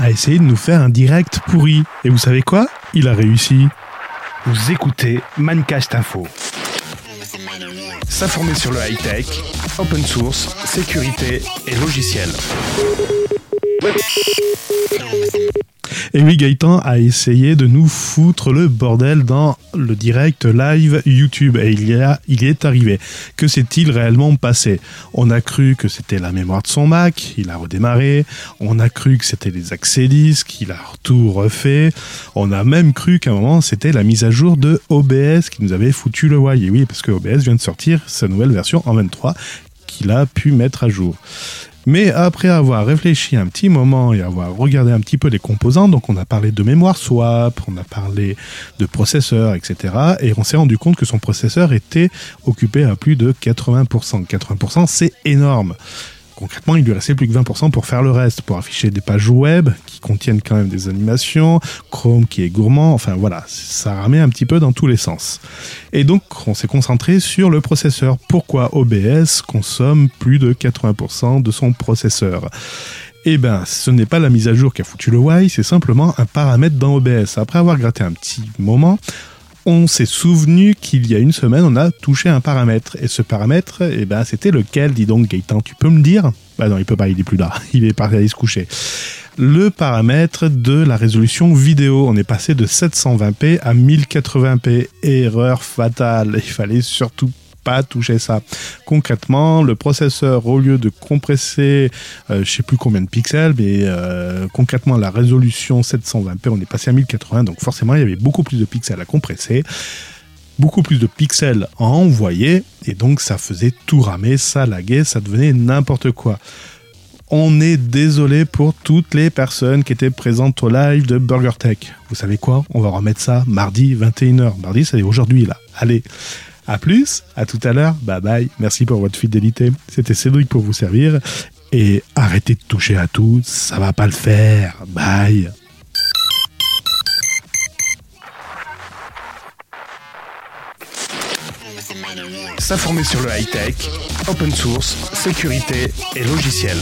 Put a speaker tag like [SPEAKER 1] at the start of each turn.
[SPEAKER 1] A essayé de nous faire un direct pourri. Et vous savez quoi? Il a réussi.
[SPEAKER 2] Vous écoutez Mancast Info. S'informer sur le high-tech, open source, sécurité et logiciel.
[SPEAKER 1] Et oui, Gaëtan a essayé de nous foutre le bordel dans le direct live YouTube. Et il y, est arrivé. Que s'est-il réellement passé? On a cru que c'était la mémoire de son Mac, il a redémarré. On a cru que c'était les accès disques, il a tout refait. On a même cru qu'à un moment, c'était la mise à jour de OBS qui nous avait foutu le why. Oui, parce que OBS vient de sortir sa nouvelle version en 23 qu'il a pu mettre à jour. Mais après avoir réfléchi un petit moment et avoir regardé un petit peu les composants, donc on a parlé de mémoire swap, on a parlé de processeur, etc. Et on s'est rendu compte que son processeur était occupé à plus de 80%. 80%, c'est énorme concrètement, il lui restait plus que 20% pour faire le reste, pour afficher des pages web qui contiennent quand même des animations, Chrome qui est gourmand, enfin voilà, ça ramait un petit peu dans tous les sens. Et donc, on s'est concentré sur le processeur. Pourquoi OBS consomme plus de 80% de son processeur? Eh ben, ce n'est pas la mise à jour qui a foutu le Y, c'est simplement un paramètre dans OBS. Après avoir gratté un petit moment, on s'est souvenu qu'il y a une semaine, on a touché un paramètre. Et ce paramètre, eh ben, c'était lequel, dis donc, Gaëtan, tu peux me dire? Bah non, il peut pas, il est plus là. Il est parti aller se coucher. Le paramètre de la résolution vidéo. On est passé de 720p à 1080p. Erreur fatale. Il fallait surtout toucher ça. Concrètement, le processeur, au lieu de compresser, euh, je sais plus combien de pixels, mais euh, concrètement, la résolution 720p, on est passé à 1080, donc forcément, il y avait beaucoup plus de pixels à compresser beaucoup plus de pixels à envoyer et donc ça faisait tout ramer, ça laguait, ça devenait n'importe quoi. On est désolé pour toutes les personnes qui étaient présentes au live de BurgerTech. Vous savez quoi? On va remettre ça mardi 21h. Mardi, c'est aujourd'hui là. Allez, à plus, à tout à l'heure, bye bye, merci pour votre fidélité. C'était Cédric pour vous servir. Et arrêtez de toucher à tout, ça va pas le faire. Bye.
[SPEAKER 2] S'informer sur le high-tech, open source, sécurité et logiciel.